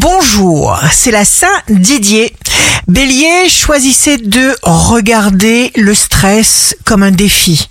Bonjour, c'est la Saint Didier. Bélier, choisissez de regarder le stress comme un défi.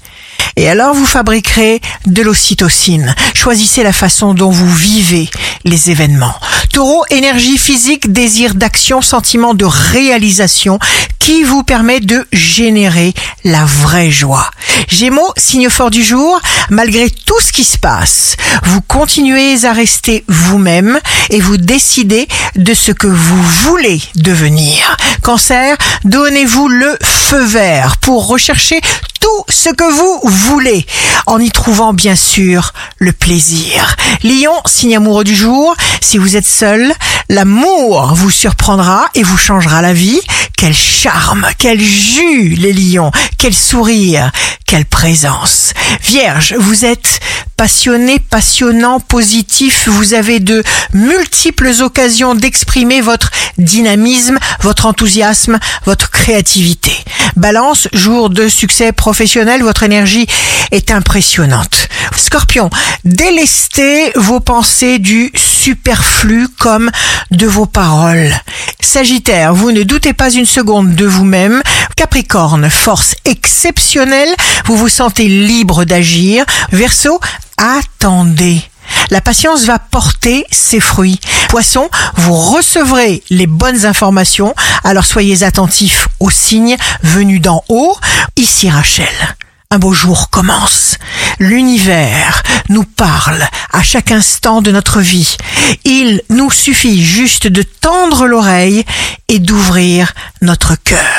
Et alors vous fabriquerez de l'ocytocine. Choisissez la façon dont vous vivez les événements. Taureau, énergie physique, désir d'action, sentiment de réalisation qui vous permet de générer la vraie joie. Gémeaux, signe fort du jour, malgré tout ce qui se passe, vous continuez à rester vous-même et vous décidez de ce que vous voulez devenir. Cancer, donnez-vous le feu vert pour rechercher tout ce que vous voulez, en y trouvant bien sûr le plaisir. Lion, signe amoureux du jour, si vous êtes seul, l'amour vous surprendra et vous changera la vie. Quel charme, quel jus les lions, quel sourire, quelle présence. Vierge, vous êtes passionné, passionnant, positif, vous avez de multiples occasions d'exprimer votre dynamisme, votre enthousiasme, votre créativité. Balance, jour de succès professionnel, votre énergie est impressionnante. Scorpion, délestez vos pensées du superflu comme de vos paroles. Sagittaire, vous ne doutez pas une seconde de vous-même. Capricorne, force exceptionnelle, vous vous sentez libre d'agir. Verseau, attendez. La patience va porter ses fruits. Poisson, vous recevrez les bonnes informations, alors soyez attentifs aux signes venus d'en haut. Ici Rachel. Un beau jour commence. L'univers nous parle à chaque instant de notre vie. Il nous suffit juste de tendre l'oreille et d'ouvrir notre cœur.